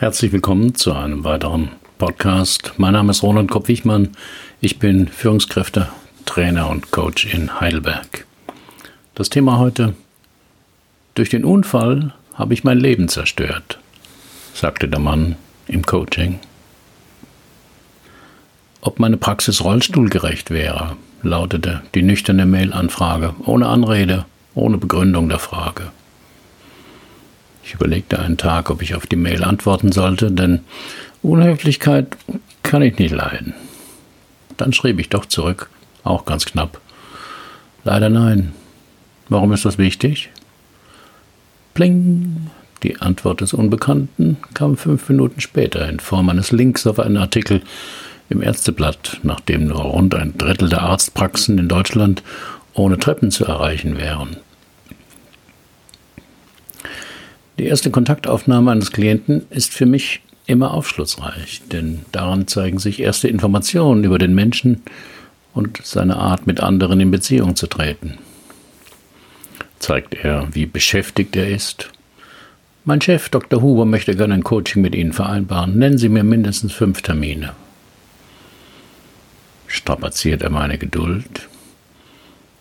Herzlich willkommen zu einem weiteren Podcast. Mein Name ist Roland Kopp-Wichmann. Ich bin Führungskräfte, Trainer und Coach in Heidelberg. Das Thema heute: Durch den Unfall habe ich mein Leben zerstört, sagte der Mann im Coaching. Ob meine Praxis rollstuhlgerecht wäre, lautete die nüchterne Mail-Anfrage, ohne Anrede, ohne Begründung der Frage. Ich überlegte einen Tag, ob ich auf die Mail antworten sollte, denn Unhöflichkeit kann ich nicht leiden. Dann schrieb ich doch zurück, auch ganz knapp. Leider nein. Warum ist das wichtig? Pling! Die Antwort des Unbekannten kam fünf Minuten später in Form eines Links auf einen Artikel im Ärzteblatt, nachdem nur rund ein Drittel der Arztpraxen in Deutschland ohne Treppen zu erreichen wären. Die erste Kontaktaufnahme eines Klienten ist für mich immer aufschlussreich, denn daran zeigen sich erste Informationen über den Menschen und seine Art, mit anderen in Beziehung zu treten. Zeigt er, wie beschäftigt er ist? Mein Chef, Dr. Huber, möchte gerne ein Coaching mit Ihnen vereinbaren. Nennen Sie mir mindestens fünf Termine. Strapaziert er meine Geduld?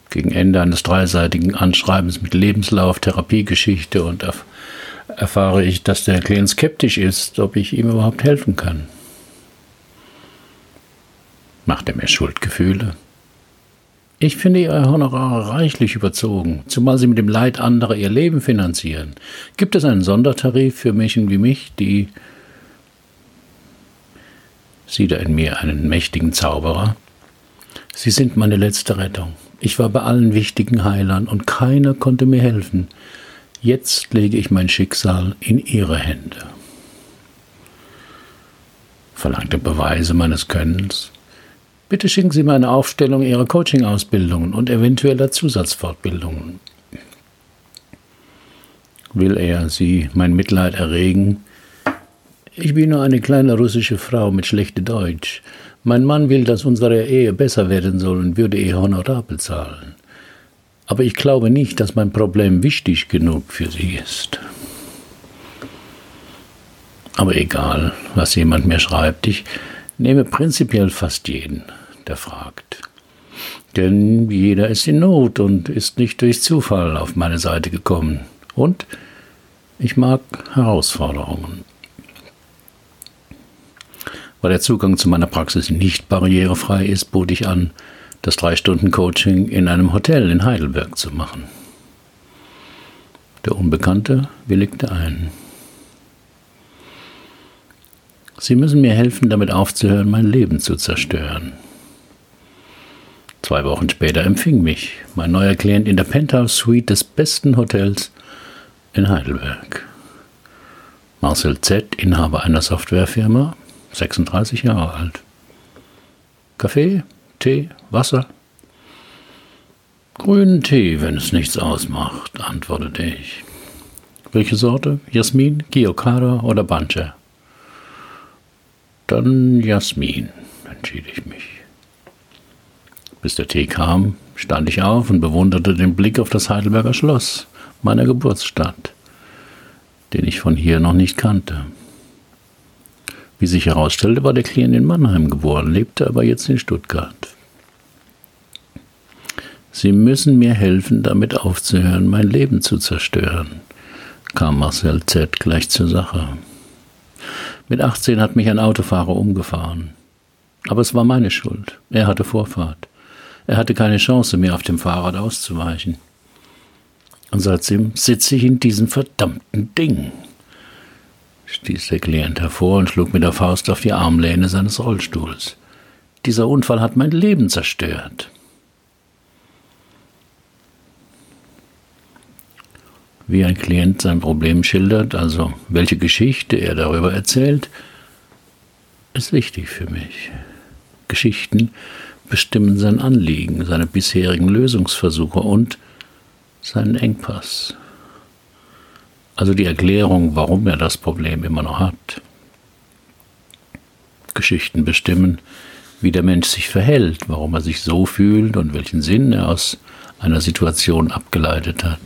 Gegen Ende eines dreiseitigen Anschreibens mit Lebenslauf, Therapiegeschichte und erfahre ich, dass der Klient skeptisch ist, ob ich ihm überhaupt helfen kann. Macht er mir Schuldgefühle? Ich finde Ihre Honorare reichlich überzogen, zumal Sie mit dem Leid anderer Ihr Leben finanzieren. Gibt es einen Sondertarif für Menschen wie mich, die sieht er in mir einen mächtigen Zauberer? Sie sind meine letzte Rettung. Ich war bei allen wichtigen Heilern und keiner konnte mir helfen. Jetzt lege ich mein Schicksal in Ihre Hände. Verlangte Beweise meines Könnens. Bitte schicken Sie mir eine Aufstellung Ihrer Coaching-Ausbildungen und eventueller Zusatzfortbildungen. Will er Sie mein Mitleid erregen? Ich bin nur eine kleine russische Frau mit schlechtem Deutsch. Mein Mann will, dass unsere Ehe besser werden soll und würde ihr Honorar bezahlen. Aber ich glaube nicht, dass mein Problem wichtig genug für sie ist. Aber egal, was jemand mir schreibt, ich nehme prinzipiell fast jeden, der fragt. Denn jeder ist in Not und ist nicht durch Zufall auf meine Seite gekommen. Und ich mag Herausforderungen. Weil der Zugang zu meiner Praxis nicht barrierefrei ist, bot ich an, das Drei-Stunden-Coaching in einem Hotel in Heidelberg zu machen. Der Unbekannte willigte ein. Sie müssen mir helfen, damit aufzuhören, mein Leben zu zerstören. Zwei Wochen später empfing mich mein neuer Klient in der Penthouse Suite des besten Hotels in Heidelberg. Marcel Z., Inhaber einer Softwarefirma, 36 Jahre alt. Kaffee, Tee, Wasser? Grünen Tee, wenn es nichts ausmacht, antwortete ich. Welche Sorte? Jasmin, Giocada oder Bancha? Dann Jasmin, entschied ich mich. Bis der Tee kam, stand ich auf und bewunderte den Blick auf das Heidelberger Schloss, meiner Geburtsstadt, den ich von hier noch nicht kannte. Wie sich herausstellte, war der Klient in Mannheim geboren, lebte aber jetzt in Stuttgart. Sie müssen mir helfen, damit aufzuhören, mein Leben zu zerstören, kam Marcel Z. gleich zur Sache. Mit 18 hat mich ein Autofahrer umgefahren. Aber es war meine Schuld. Er hatte Vorfahrt. Er hatte keine Chance, mir auf dem Fahrrad auszuweichen. Und seitdem sitze ich in diesem verdammten Ding stieß der Klient hervor und schlug mit der Faust auf die Armlehne seines Rollstuhls. Dieser Unfall hat mein Leben zerstört. Wie ein Klient sein Problem schildert, also welche Geschichte er darüber erzählt, ist wichtig für mich. Geschichten bestimmen sein Anliegen, seine bisherigen Lösungsversuche und seinen Engpass also die Erklärung, warum er das Problem immer noch hat. Geschichten bestimmen, wie der Mensch sich verhält, warum er sich so fühlt und welchen Sinn er aus einer Situation abgeleitet hat.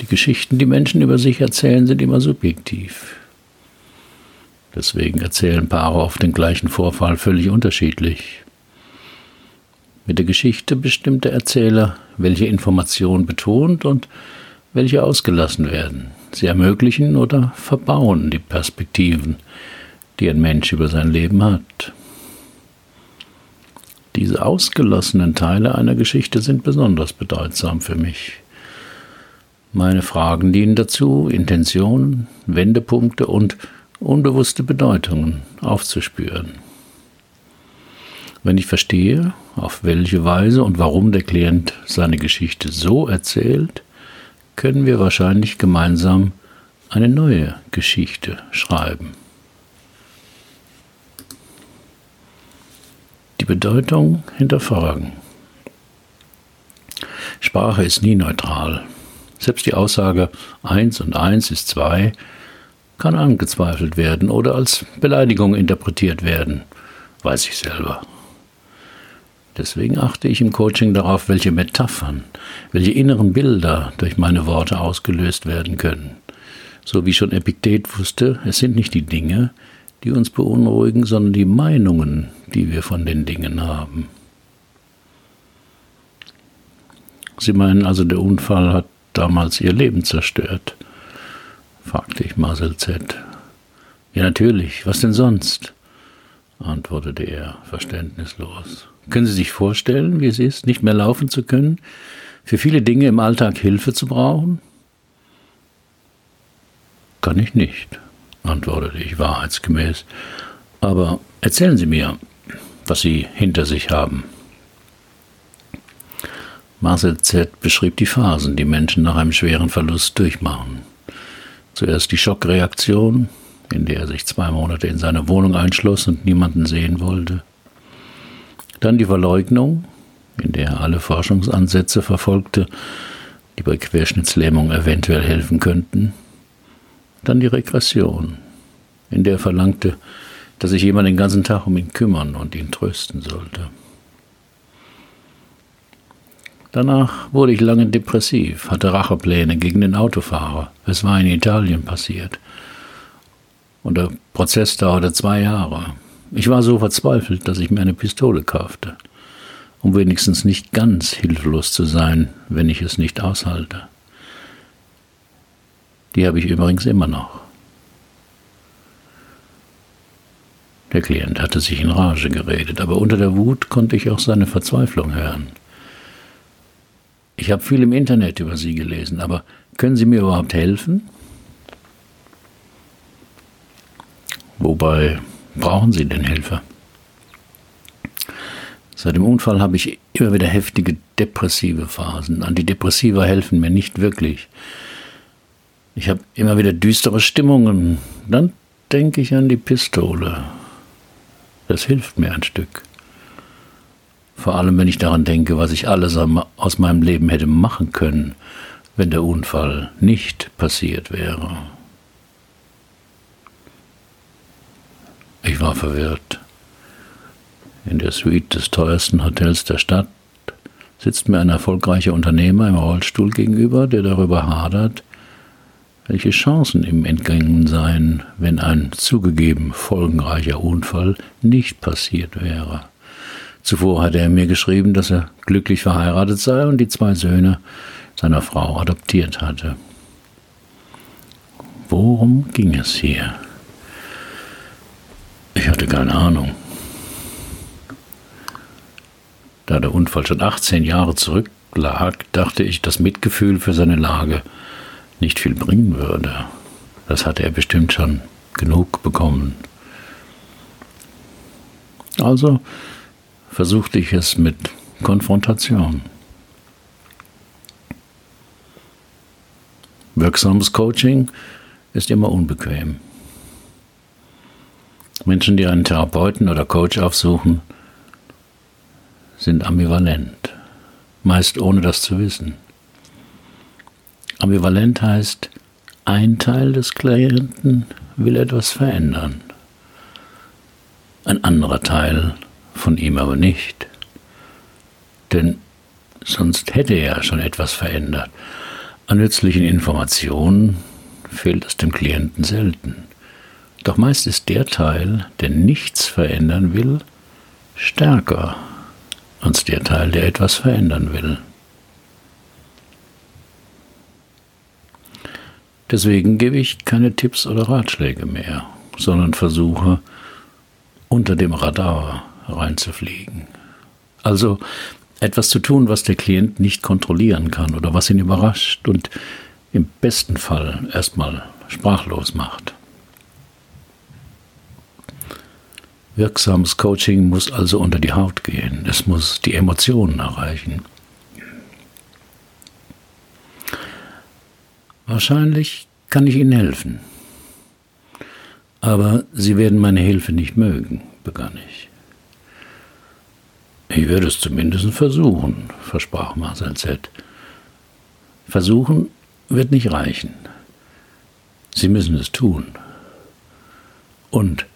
Die Geschichten, die Menschen über sich erzählen, sind immer subjektiv. Deswegen erzählen Paare oft den gleichen Vorfall völlig unterschiedlich. Mit der Geschichte bestimmt der Erzähler, welche Information betont und welche ausgelassen werden. Sie ermöglichen oder verbauen die Perspektiven, die ein Mensch über sein Leben hat. Diese ausgelassenen Teile einer Geschichte sind besonders bedeutsam für mich. Meine Fragen dienen dazu, Intentionen, Wendepunkte und unbewusste Bedeutungen aufzuspüren. Wenn ich verstehe, auf welche Weise und warum der Klient seine Geschichte so erzählt, können wir wahrscheinlich gemeinsam eine neue Geschichte schreiben. Die Bedeutung hinterfragen. Sprache ist nie neutral. Selbst die Aussage 1 und 1 ist 2 kann angezweifelt werden oder als Beleidigung interpretiert werden, weiß ich selber. Deswegen achte ich im Coaching darauf, welche Metaphern, welche inneren Bilder durch meine Worte ausgelöst werden können. So wie schon Epiktet wusste, es sind nicht die Dinge, die uns beunruhigen, sondern die Meinungen, die wir von den Dingen haben. Sie meinen also, der Unfall hat damals ihr Leben zerstört? fragte ich Marcel Z. Ja, natürlich, was denn sonst? antwortete er verständnislos. Können Sie sich vorstellen, wie es ist, nicht mehr laufen zu können, für viele Dinge im Alltag Hilfe zu brauchen? Kann ich nicht, antwortete ich wahrheitsgemäß. Aber erzählen Sie mir, was Sie hinter sich haben. Marcel Z. beschrieb die Phasen, die Menschen nach einem schweren Verlust durchmachen. Zuerst die Schockreaktion, in der er sich zwei Monate in seiner Wohnung einschloss und niemanden sehen wollte. Dann die Verleugnung, in der er alle Forschungsansätze verfolgte, die bei Querschnittslähmung eventuell helfen könnten. Dann die Regression, in der er verlangte, dass sich jemand den ganzen Tag um ihn kümmern und ihn trösten sollte. Danach wurde ich lange depressiv, hatte Rachepläne gegen den Autofahrer. Es war in Italien passiert. Und der Prozess dauerte zwei Jahre. Ich war so verzweifelt, dass ich mir eine Pistole kaufte, um wenigstens nicht ganz hilflos zu sein, wenn ich es nicht aushalte. Die habe ich übrigens immer noch. Der Klient hatte sich in Rage geredet, aber unter der Wut konnte ich auch seine Verzweiflung hören. Ich habe viel im Internet über Sie gelesen, aber können Sie mir überhaupt helfen? Wobei brauchen Sie denn Hilfe? Seit dem Unfall habe ich immer wieder heftige depressive Phasen. Antidepressiva helfen mir nicht wirklich. Ich habe immer wieder düstere Stimmungen. Dann denke ich an die Pistole. Das hilft mir ein Stück. Vor allem, wenn ich daran denke, was ich alles aus meinem Leben hätte machen können, wenn der Unfall nicht passiert wäre. Ich war verwirrt. In der Suite des teuersten Hotels der Stadt sitzt mir ein erfolgreicher Unternehmer im Rollstuhl gegenüber, der darüber hadert, welche Chancen ihm entgangen seien, wenn ein zugegeben folgenreicher Unfall nicht passiert wäre. Zuvor hatte er mir geschrieben, dass er glücklich verheiratet sei und die zwei Söhne seiner Frau adoptiert hatte. Worum ging es hier? Ich hatte keine Ahnung. Da der Unfall schon 18 Jahre zurücklag, dachte ich, dass Mitgefühl für seine Lage nicht viel bringen würde. Das hatte er bestimmt schon genug bekommen. Also versuchte ich es mit Konfrontation. Wirksames Coaching ist immer unbequem. Menschen, die einen Therapeuten oder Coach aufsuchen, sind ambivalent, meist ohne das zu wissen. Ambivalent heißt, ein Teil des Klienten will etwas verändern, ein anderer Teil von ihm aber nicht. Denn sonst hätte er schon etwas verändert. An nützlichen Informationen fehlt es dem Klienten selten. Doch meist ist der Teil, der nichts verändern will, stärker als der Teil, der etwas verändern will. Deswegen gebe ich keine Tipps oder Ratschläge mehr, sondern versuche, unter dem Radar reinzufliegen. Also etwas zu tun, was der Klient nicht kontrollieren kann oder was ihn überrascht und im besten Fall erstmal sprachlos macht. Wirksames Coaching muss also unter die Haut gehen. Es muss die Emotionen erreichen. Wahrscheinlich kann ich Ihnen helfen. Aber Sie werden meine Hilfe nicht mögen, begann ich. Ich würde es zumindest versuchen, versprach Marcel Z. Versuchen wird nicht reichen. Sie müssen es tun. Und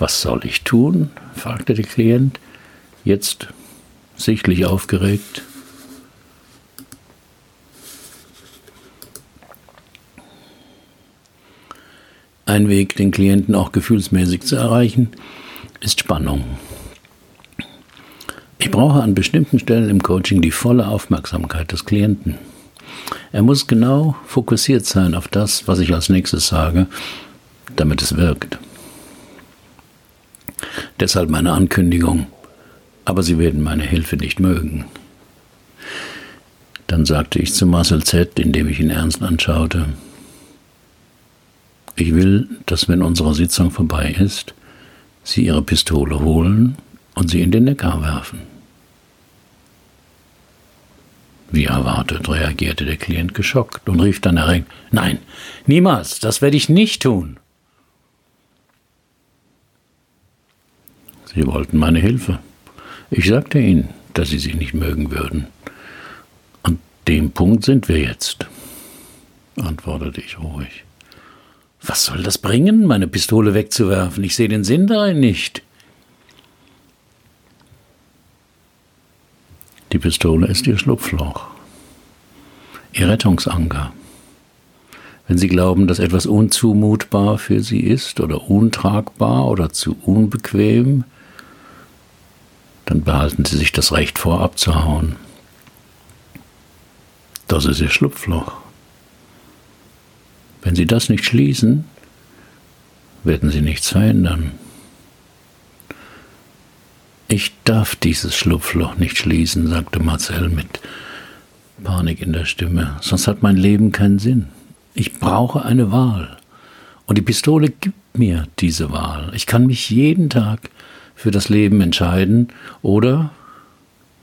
was soll ich tun? fragte der Klient, jetzt sichtlich aufgeregt. Ein Weg, den Klienten auch gefühlsmäßig zu erreichen, ist Spannung. Ich brauche an bestimmten Stellen im Coaching die volle Aufmerksamkeit des Klienten. Er muss genau fokussiert sein auf das, was ich als nächstes sage, damit es wirkt. Deshalb meine Ankündigung, aber Sie werden meine Hilfe nicht mögen. Dann sagte ich zu Marcel Z., indem ich ihn ernst anschaute, ich will, dass wenn unsere Sitzung vorbei ist, Sie Ihre Pistole holen und sie in den Neckar werfen. Wie erwartet reagierte der Klient geschockt und rief dann erregt, Nein, niemals, das werde ich nicht tun. Sie wollten meine Hilfe. Ich sagte Ihnen, dass Sie sie nicht mögen würden. An dem Punkt sind wir jetzt, antwortete ich ruhig. Was soll das bringen, meine Pistole wegzuwerfen? Ich sehe den Sinn darin nicht. Die Pistole ist Ihr Schlupfloch, Ihr Rettungsanker. Wenn Sie glauben, dass etwas unzumutbar für Sie ist oder untragbar oder zu unbequem, dann behalten Sie sich das Recht vor, abzuhauen. Das ist Ihr Schlupfloch. Wenn Sie das nicht schließen, werden Sie nichts verändern. Ich darf dieses Schlupfloch nicht schließen, sagte Marcel mit Panik in der Stimme, sonst hat mein Leben keinen Sinn. Ich brauche eine Wahl. Und die Pistole gibt mir diese Wahl. Ich kann mich jeden Tag für das Leben entscheiden oder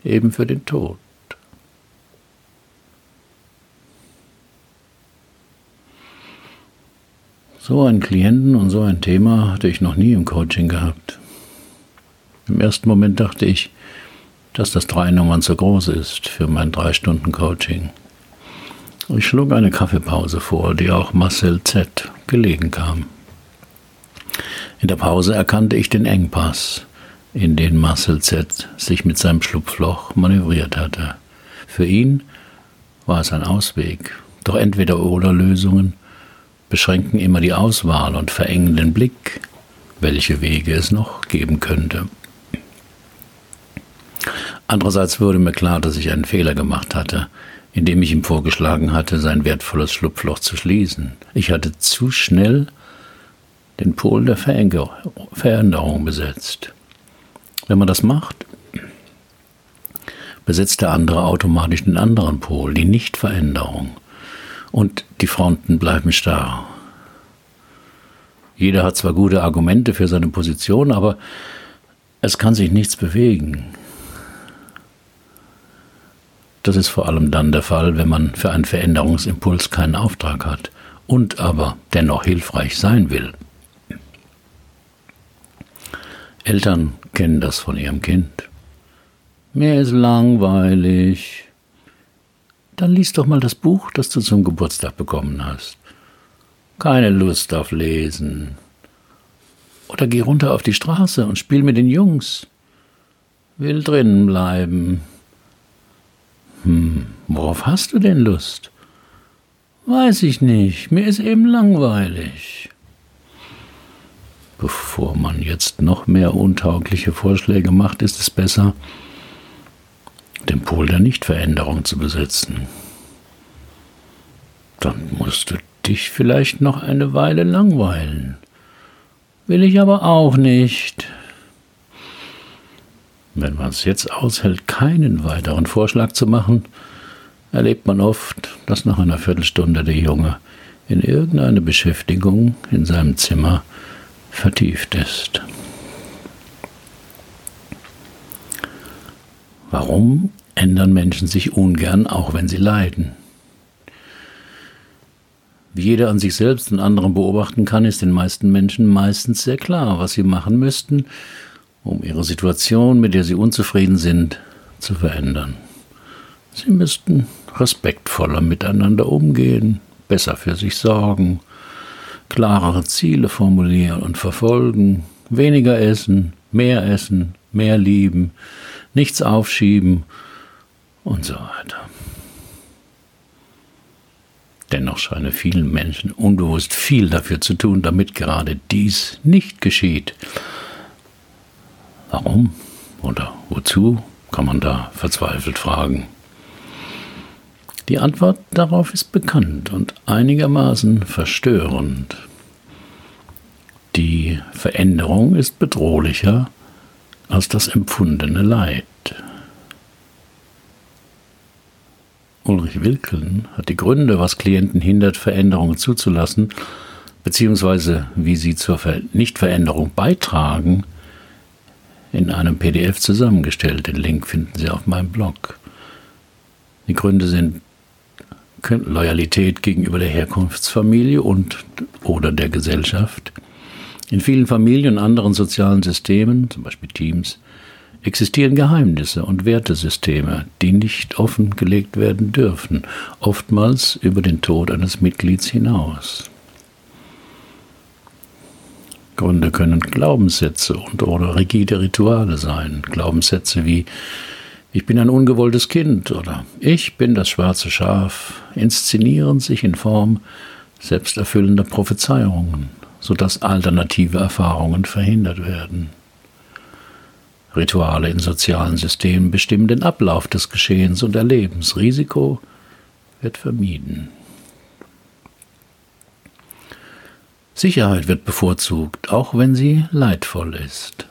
eben für den Tod. So einen Klienten und so ein Thema hatte ich noch nie im Coaching gehabt. Im ersten Moment dachte ich, dass das drei Nummern zu groß ist für mein drei Stunden Coaching. Ich schlug eine Kaffeepause vor, die auch Marcel Z. gelegen kam. In der Pause erkannte ich den Engpass, in den Marcel Z. sich mit seinem Schlupfloch manövriert hatte. Für ihn war es ein Ausweg, doch entweder oder Lösungen beschränken immer die Auswahl und verengen den Blick, welche Wege es noch geben könnte. Andererseits wurde mir klar, dass ich einen Fehler gemacht hatte, indem ich ihm vorgeschlagen hatte, sein wertvolles Schlupfloch zu schließen. Ich hatte zu schnell den Pol der Veränderung besetzt. Wenn man das macht, besetzt der andere automatisch den anderen Pol, die Nichtveränderung und die Fronten bleiben starr. Jeder hat zwar gute Argumente für seine Position, aber es kann sich nichts bewegen. Das ist vor allem dann der Fall, wenn man für einen Veränderungsimpuls keinen Auftrag hat und aber dennoch hilfreich sein will. Eltern kennen das von ihrem Kind. Mir ist langweilig. Dann lies doch mal das Buch, das du zum Geburtstag bekommen hast. Keine Lust auf Lesen. Oder geh runter auf die Straße und spiel mit den Jungs. Will drinnen bleiben. Hm, worauf hast du denn Lust? Weiß ich nicht, mir ist eben langweilig. Bevor man jetzt noch mehr untaugliche Vorschläge macht, ist es besser, den Pol der Nichtveränderung zu besetzen. Dann musst du dich vielleicht noch eine Weile langweilen. Will ich aber auch nicht. Wenn man es jetzt aushält, keinen weiteren Vorschlag zu machen, erlebt man oft, dass nach einer Viertelstunde der Junge in irgendeine Beschäftigung in seinem Zimmer vertieft ist. Warum ändern Menschen sich ungern, auch wenn sie leiden? Wie jeder an sich selbst und anderen beobachten kann, ist den meisten Menschen meistens sehr klar, was sie machen müssten, um ihre Situation, mit der sie unzufrieden sind, zu verändern. Sie müssten respektvoller miteinander umgehen, besser für sich sorgen, klarere Ziele formulieren und verfolgen, weniger essen, mehr essen, mehr lieben, nichts aufschieben und so weiter. Dennoch scheine vielen Menschen unbewusst viel dafür zu tun, damit gerade dies nicht geschieht. Warum oder wozu, kann man da verzweifelt fragen. Die Antwort darauf ist bekannt und einigermaßen verstörend. Die Veränderung ist bedrohlicher als das empfundene Leid. Ulrich Wilkeln hat die Gründe, was Klienten hindert, Veränderungen zuzulassen, beziehungsweise wie sie zur Nichtveränderung beitragen, in einem PDF zusammengestellt. Den Link finden Sie auf meinem Blog. Die Gründe sind Loyalität gegenüber der Herkunftsfamilie und oder der Gesellschaft. In vielen Familien und anderen sozialen Systemen, zum Beispiel Teams, existieren Geheimnisse und Wertesysteme, die nicht offengelegt werden dürfen, oftmals über den Tod eines Mitglieds hinaus. Gründe können Glaubenssätze und oder rigide Rituale sein. Glaubenssätze wie ich bin ein ungewolltes Kind oder ich bin das schwarze Schaf, inszenieren sich in Form selbsterfüllender Prophezeiungen, sodass alternative Erfahrungen verhindert werden. Rituale in sozialen Systemen bestimmen den Ablauf des Geschehens und Erlebens. Risiko wird vermieden. Sicherheit wird bevorzugt, auch wenn sie leidvoll ist.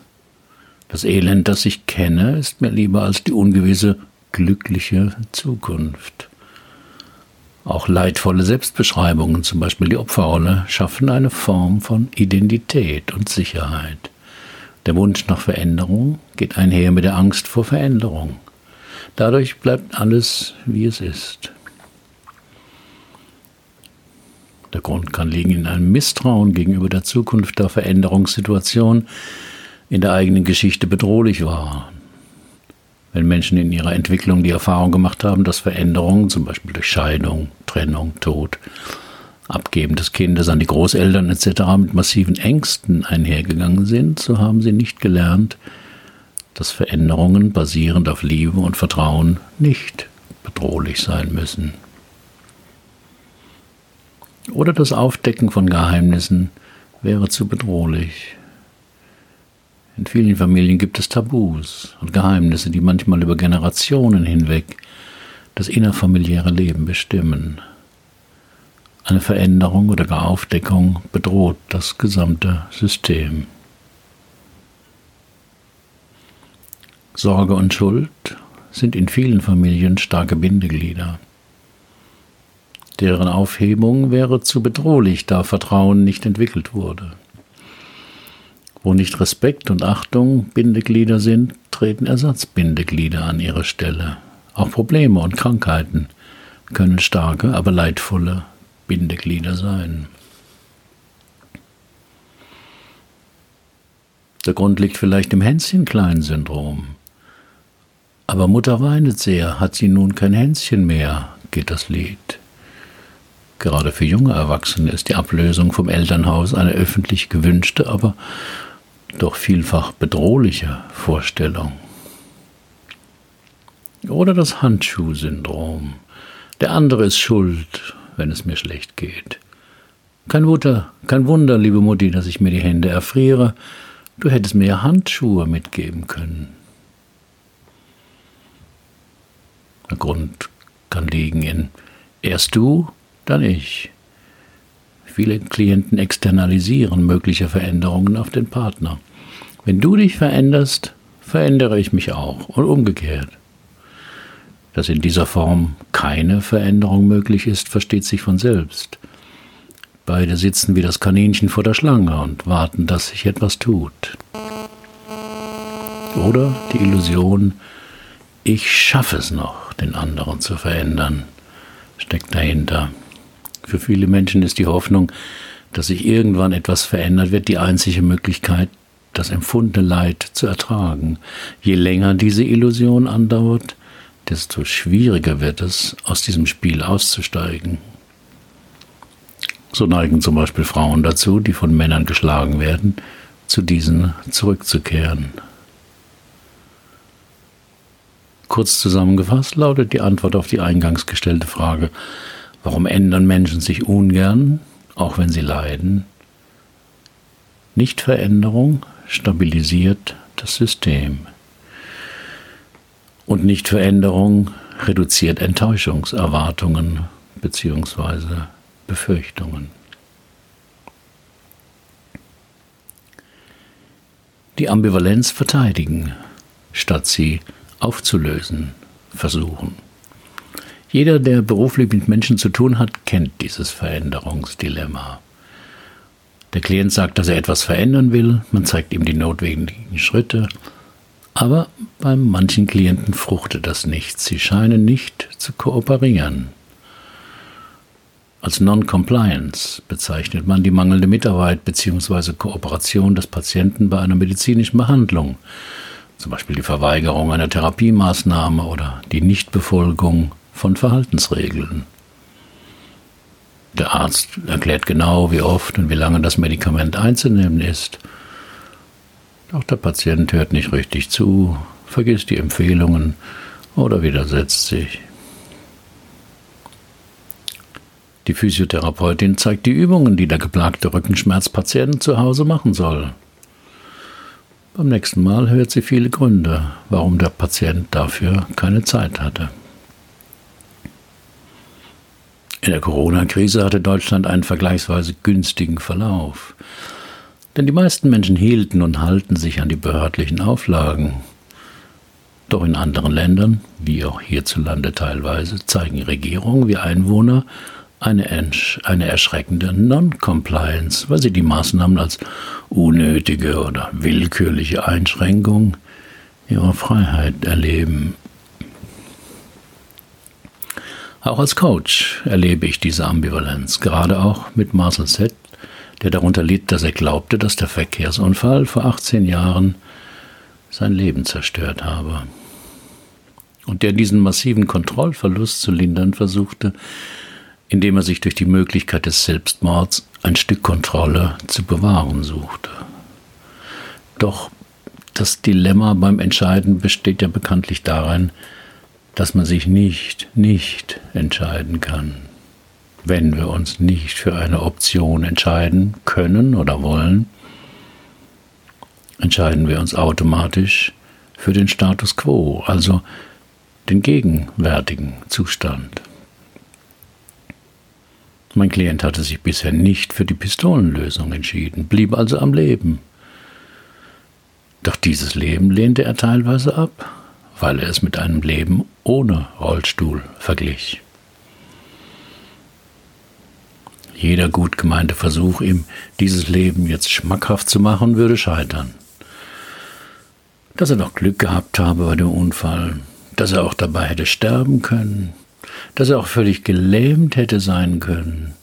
Das Elend, das ich kenne, ist mir lieber als die ungewisse, glückliche Zukunft. Auch leidvolle Selbstbeschreibungen, zum Beispiel die Opferrolle, schaffen eine Form von Identität und Sicherheit. Der Wunsch nach Veränderung geht einher mit der Angst vor Veränderung. Dadurch bleibt alles, wie es ist. Der Grund kann liegen in einem Misstrauen gegenüber der Zukunft der Veränderungssituation, in der eigenen Geschichte bedrohlich war. Wenn Menschen in ihrer Entwicklung die Erfahrung gemacht haben, dass Veränderungen, zum Beispiel durch Scheidung, Trennung, Tod, Abgeben des Kindes an die Großeltern etc. mit massiven Ängsten einhergegangen sind, so haben sie nicht gelernt, dass Veränderungen basierend auf Liebe und Vertrauen nicht bedrohlich sein müssen. Oder das Aufdecken von Geheimnissen wäre zu bedrohlich. In vielen Familien gibt es Tabus und Geheimnisse, die manchmal über Generationen hinweg das innerfamiliäre Leben bestimmen. Eine Veränderung oder gar Aufdeckung bedroht das gesamte System. Sorge und Schuld sind in vielen Familien starke Bindeglieder. Deren Aufhebung wäre zu bedrohlich, da Vertrauen nicht entwickelt wurde. Wo nicht Respekt und Achtung Bindeglieder sind, treten Ersatzbindeglieder an ihre Stelle. Auch Probleme und Krankheiten können starke, aber leidvolle Bindeglieder sein. Der Grund liegt vielleicht im Hänschen-Klein-Syndrom. Aber Mutter weinet sehr, hat sie nun kein Hänschen mehr, geht das Lied. Gerade für junge Erwachsene ist die Ablösung vom Elternhaus eine öffentlich gewünschte, aber doch vielfach bedrohliche Vorstellung. Oder das Handschuhsyndrom. Der andere ist schuld, wenn es mir schlecht geht. Kein Wunder, kein Wunder, liebe Mutti, dass ich mir die Hände erfriere. Du hättest mir ja Handschuhe mitgeben können. Der Grund kann liegen in erst du, dann ich. Viele Klienten externalisieren mögliche Veränderungen auf den Partner. Wenn du dich veränderst, verändere ich mich auch und umgekehrt. Dass in dieser Form keine Veränderung möglich ist, versteht sich von selbst. Beide sitzen wie das Kaninchen vor der Schlange und warten, dass sich etwas tut. Oder die Illusion, ich schaffe es noch, den anderen zu verändern, steckt dahinter. Für viele Menschen ist die Hoffnung, dass sich irgendwann etwas verändert wird, die einzige Möglichkeit, das empfundene Leid zu ertragen. Je länger diese Illusion andauert, desto schwieriger wird es, aus diesem Spiel auszusteigen. So neigen zum Beispiel Frauen dazu, die von Männern geschlagen werden, zu diesen zurückzukehren. Kurz zusammengefasst lautet die Antwort auf die eingangs gestellte Frage, warum ändern Menschen sich ungern, auch wenn sie leiden? Nichtveränderung stabilisiert das System. Und Nichtveränderung reduziert Enttäuschungserwartungen bzw. Befürchtungen. Die Ambivalenz verteidigen, statt sie aufzulösen versuchen. Jeder, der beruflich mit Menschen zu tun hat, kennt dieses Veränderungsdilemma. Der Klient sagt, dass er etwas verändern will, man zeigt ihm die notwendigen Schritte, aber bei manchen Klienten fruchtet das nicht, sie scheinen nicht zu kooperieren. Als Non-Compliance bezeichnet man die mangelnde Mitarbeit bzw. Kooperation des Patienten bei einer medizinischen Behandlung, zum Beispiel die Verweigerung einer Therapiemaßnahme oder die Nichtbefolgung von Verhaltensregeln. Der Arzt erklärt genau, wie oft und wie lange das Medikament einzunehmen ist. Doch der Patient hört nicht richtig zu, vergisst die Empfehlungen oder widersetzt sich. Die Physiotherapeutin zeigt die Übungen, die der geplagte Rückenschmerzpatient zu Hause machen soll. Beim nächsten Mal hört sie viele Gründe, warum der Patient dafür keine Zeit hatte. In der Corona-Krise hatte Deutschland einen vergleichsweise günstigen Verlauf. Denn die meisten Menschen hielten und halten sich an die behördlichen Auflagen. Doch in anderen Ländern, wie auch hierzulande teilweise, zeigen Regierungen wie Einwohner eine, eine erschreckende Non-Compliance, weil sie die Maßnahmen als unnötige oder willkürliche Einschränkung ihrer Freiheit erleben. Auch als Coach erlebe ich diese Ambivalenz, gerade auch mit Marcel Z., der darunter litt, dass er glaubte, dass der Verkehrsunfall vor 18 Jahren sein Leben zerstört habe. Und der diesen massiven Kontrollverlust zu lindern versuchte, indem er sich durch die Möglichkeit des Selbstmords ein Stück Kontrolle zu bewahren suchte. Doch das Dilemma beim Entscheiden besteht ja bekanntlich darin, dass man sich nicht, nicht entscheiden kann. Wenn wir uns nicht für eine Option entscheiden können oder wollen, entscheiden wir uns automatisch für den Status quo, also den gegenwärtigen Zustand. Mein Klient hatte sich bisher nicht für die Pistolenlösung entschieden, blieb also am Leben. Doch dieses Leben lehnte er teilweise ab, weil er es mit einem Leben ohne Rollstuhl verglich. Jeder gut gemeinte Versuch, ihm dieses Leben jetzt schmackhaft zu machen, würde scheitern. Dass er doch Glück gehabt habe bei dem Unfall, dass er auch dabei hätte sterben können, dass er auch völlig gelähmt hätte sein können,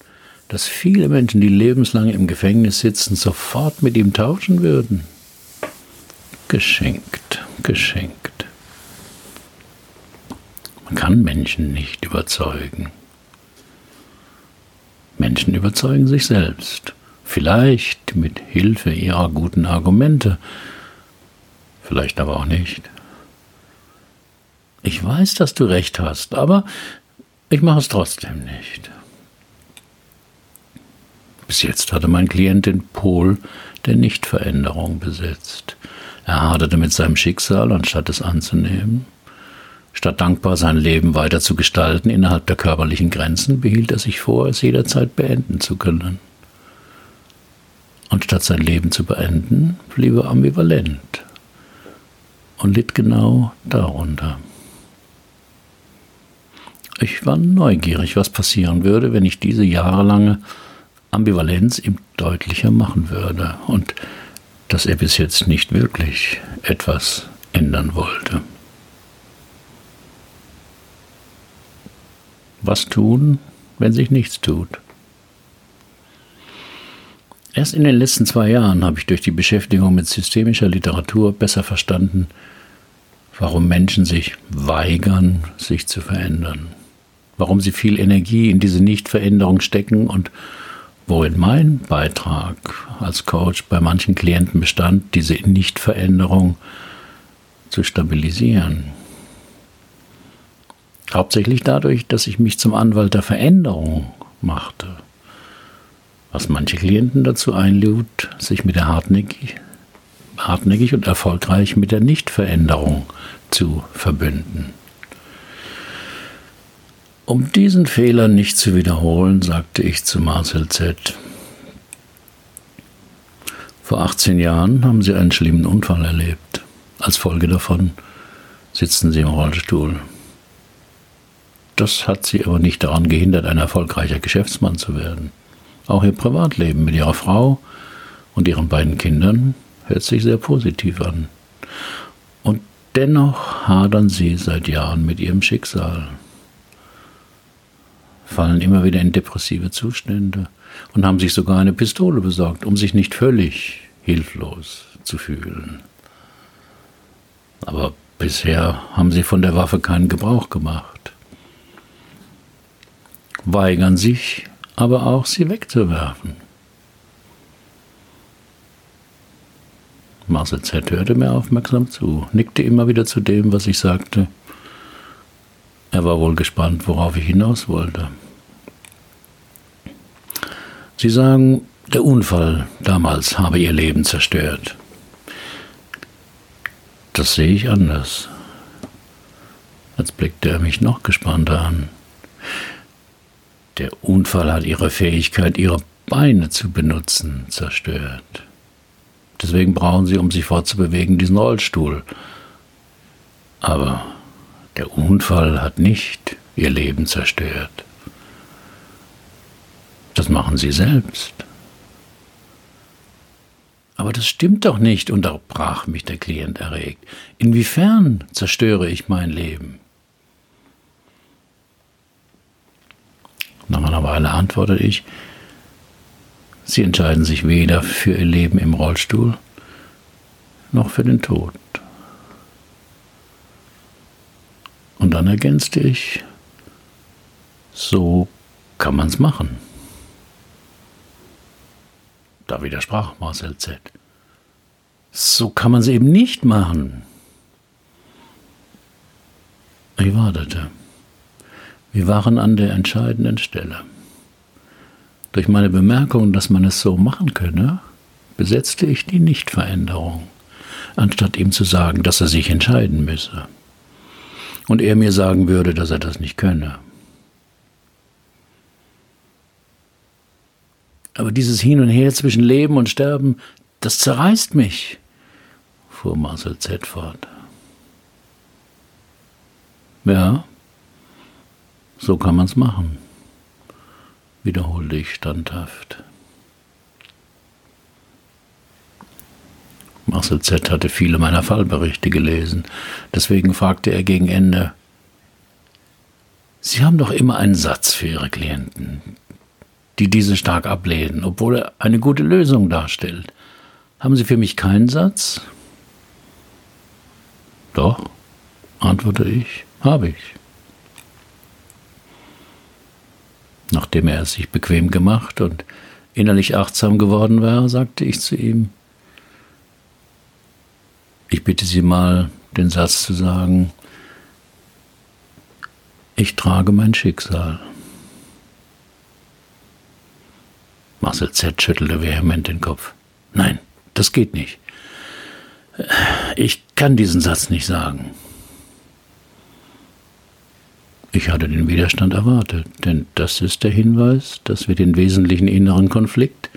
dass viele Menschen, die lebenslang im Gefängnis sitzen, sofort mit ihm tauschen würden. Geschenkt, geschenkt. Man kann Menschen nicht überzeugen. Menschen überzeugen sich selbst, vielleicht mit Hilfe ihrer guten Argumente, vielleicht aber auch nicht. Ich weiß, dass du recht hast, aber ich mache es trotzdem nicht. Bis jetzt hatte mein Klient den Pol der Nichtveränderung besetzt. Er haderte mit seinem Schicksal, anstatt es anzunehmen. Statt dankbar sein Leben weiter zu gestalten innerhalb der körperlichen Grenzen, behielt er sich vor, es jederzeit beenden zu können. Und statt sein Leben zu beenden, blieb er ambivalent und litt genau darunter. Ich war neugierig, was passieren würde, wenn ich diese jahrelange Ambivalenz ihm deutlicher machen würde und dass er bis jetzt nicht wirklich etwas ändern wollte. Was tun, wenn sich nichts tut? Erst in den letzten zwei Jahren habe ich durch die Beschäftigung mit systemischer Literatur besser verstanden, warum Menschen sich weigern, sich zu verändern, warum sie viel Energie in diese Nichtveränderung stecken und worin mein Beitrag als Coach bei manchen Klienten bestand, diese Nichtveränderung zu stabilisieren. Hauptsächlich dadurch, dass ich mich zum Anwalt der Veränderung machte, was manche Klienten dazu einlud, sich mit der hartnäckig, hartnäckig und erfolgreich mit der Nichtveränderung zu verbünden. Um diesen Fehler nicht zu wiederholen, sagte ich zu Marcel Z. Vor 18 Jahren haben Sie einen schlimmen Unfall erlebt. Als Folge davon sitzen Sie im Rollstuhl. Das hat Sie aber nicht daran gehindert, ein erfolgreicher Geschäftsmann zu werden. Auch Ihr Privatleben mit Ihrer Frau und Ihren beiden Kindern hört sich sehr positiv an. Und dennoch hadern Sie seit Jahren mit Ihrem Schicksal fallen immer wieder in depressive Zustände und haben sich sogar eine Pistole besorgt, um sich nicht völlig hilflos zu fühlen. Aber bisher haben sie von der Waffe keinen Gebrauch gemacht, weigern sich aber auch, sie wegzuwerfen. Marcel Z. hörte mir aufmerksam zu, nickte immer wieder zu dem, was ich sagte. Er war wohl gespannt, worauf ich hinaus wollte. Sie sagen, der Unfall damals habe ihr Leben zerstört. Das sehe ich anders. Jetzt blickte er mich noch gespannter an. Der Unfall hat ihre Fähigkeit, ihre Beine zu benutzen, zerstört. Deswegen brauchen sie, um sich fortzubewegen, diesen Rollstuhl. Aber der Unfall hat nicht ihr Leben zerstört. Das machen Sie selbst. Aber das stimmt doch nicht, unterbrach mich der Klient erregt. Inwiefern zerstöre ich mein Leben? Nach einer Weile antwortete ich, Sie entscheiden sich weder für Ihr Leben im Rollstuhl noch für den Tod. Und dann ergänzte ich, so kann man es machen. Da widersprach Marcel Z. So kann man es eben nicht machen. Ich wartete. Wir waren an der entscheidenden Stelle. Durch meine Bemerkung, dass man es so machen könne, besetzte ich die Nichtveränderung, anstatt ihm zu sagen, dass er sich entscheiden müsse. Und er mir sagen würde, dass er das nicht könne. Aber dieses Hin und Her zwischen Leben und Sterben, das zerreißt mich, fuhr Marcel Z. fort. Ja, so kann man's machen, wiederholte ich standhaft. Marcel Z. hatte viele meiner Fallberichte gelesen, deswegen fragte er gegen Ende, Sie haben doch immer einen Satz für Ihre Klienten, die diese stark ablehnen, obwohl er eine gute Lösung darstellt. Haben Sie für mich keinen Satz? Doch, antworte ich, habe ich. Nachdem er es sich bequem gemacht und innerlich achtsam geworden war, sagte ich zu ihm, ich bitte Sie mal, den Satz zu sagen, ich trage mein Schicksal. Marcel Z. schüttelte vehement den Kopf. Nein, das geht nicht. Ich kann diesen Satz nicht sagen. Ich hatte den Widerstand erwartet, denn das ist der Hinweis, dass wir den wesentlichen inneren Konflikt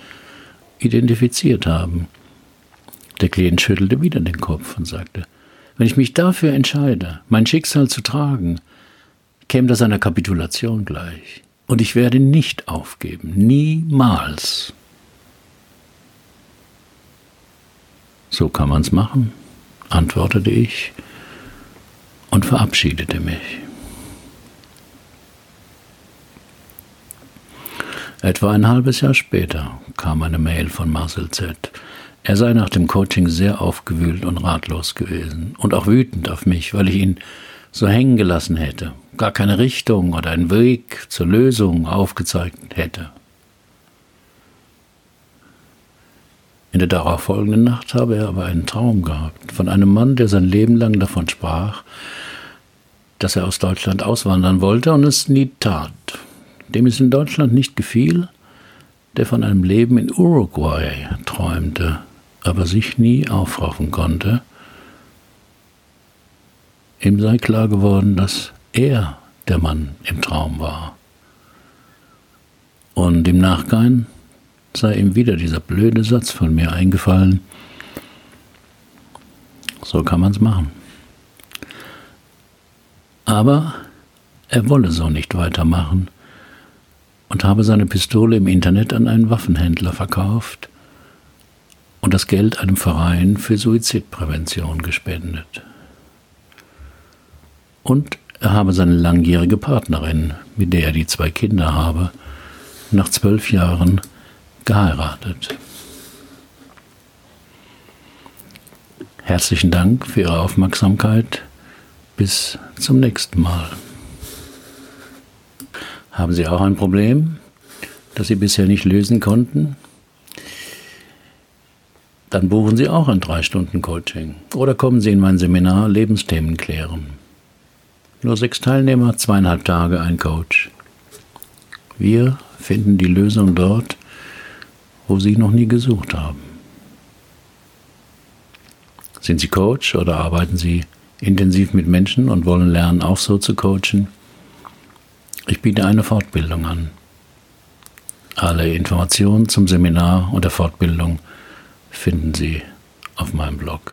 identifiziert haben. Der Klient schüttelte wieder den Kopf und sagte, wenn ich mich dafür entscheide, mein Schicksal zu tragen, käme das einer Kapitulation gleich. Und ich werde nicht aufgeben, niemals. So kann man's machen, antwortete ich und verabschiedete mich. Etwa ein halbes Jahr später kam eine Mail von Marcel Z. Er sei nach dem Coaching sehr aufgewühlt und ratlos gewesen und auch wütend auf mich, weil ich ihn so hängen gelassen hätte, gar keine Richtung oder einen Weg zur Lösung aufgezeigt hätte. In der darauffolgenden Nacht habe er aber einen Traum gehabt von einem Mann, der sein Leben lang davon sprach, dass er aus Deutschland auswandern wollte und es nie tat, dem es in Deutschland nicht gefiel, der von einem Leben in Uruguay träumte, aber sich nie aufraffen konnte. Ihm sei klar geworden, dass er der Mann im Traum war. Und im Nachgang sei ihm wieder dieser blöde Satz von mir eingefallen. So kann man's machen. Aber er wolle so nicht weitermachen und habe seine Pistole im Internet an einen Waffenhändler verkauft und das Geld einem Verein für Suizidprävention gespendet. Und er habe seine langjährige Partnerin, mit der er die zwei Kinder habe, nach zwölf Jahren geheiratet. Herzlichen Dank für Ihre Aufmerksamkeit. Bis zum nächsten Mal. Haben Sie auch ein Problem, das Sie bisher nicht lösen konnten? Dann buchen Sie auch ein 3-Stunden-Coaching oder kommen Sie in mein Seminar Lebensthemen klären. Nur sechs Teilnehmer, zweieinhalb Tage, ein Coach. Wir finden die Lösung dort, wo Sie noch nie gesucht haben. Sind Sie Coach oder arbeiten Sie intensiv mit Menschen und wollen lernen, auch so zu coachen? Ich biete eine Fortbildung an. Alle Informationen zum Seminar und der Fortbildung finden Sie auf meinem Blog.